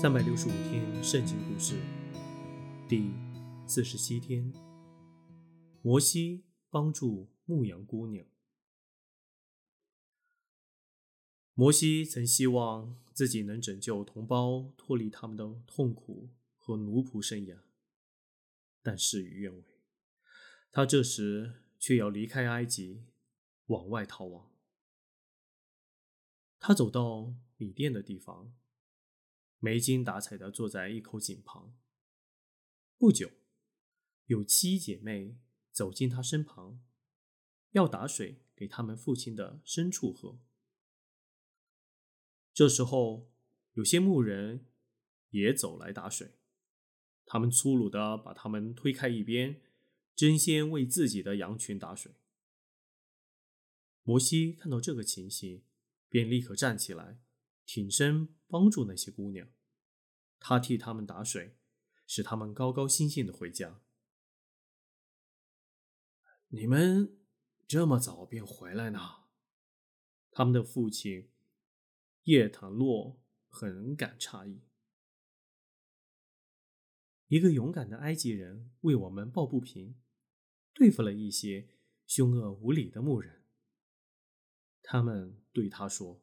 三百六十五天圣经故事第四十七天：摩西帮助牧羊姑娘。摩西曾希望自己能拯救同胞脱离他们的痛苦和奴仆生涯，但事与愿违。他这时却要离开埃及，往外逃亡。他走到米店的地方。没精打采地坐在一口井旁。不久，有七姐妹走进他身旁，要打水给他们父亲的牲畜喝。这时候，有些牧人也走来打水，他们粗鲁地把他们推开一边，争先为自己的羊群打水。摩西看到这个情形，便立刻站起来。挺身帮助那些姑娘，他替他们打水，使他们高高兴兴的回家。你们这么早便回来呢？他们的父亲叶坦洛很感诧异。一个勇敢的埃及人为我们抱不平，对付了一些凶恶无礼的牧人。他们对他说。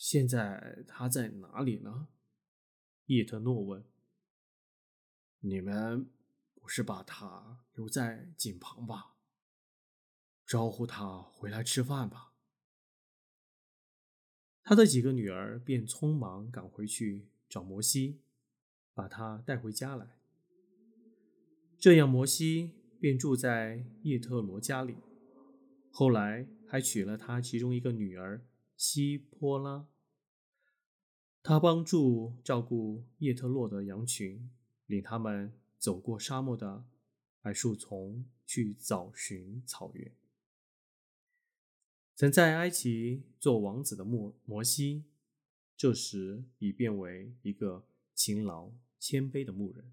现在他在哪里呢？叶特诺问。你们不是把他留在井旁吧？招呼他回来吃饭吧。他的几个女儿便匆忙赶回去找摩西，把他带回家来。这样，摩西便住在叶特罗家里。后来还娶了他其中一个女儿。希波拉，他帮助照顾叶特洛的羊群，领他们走过沙漠的柏树丛，去找寻草原。曾在埃及做王子的摩摩西，这时已变为一个勤劳谦卑的牧人。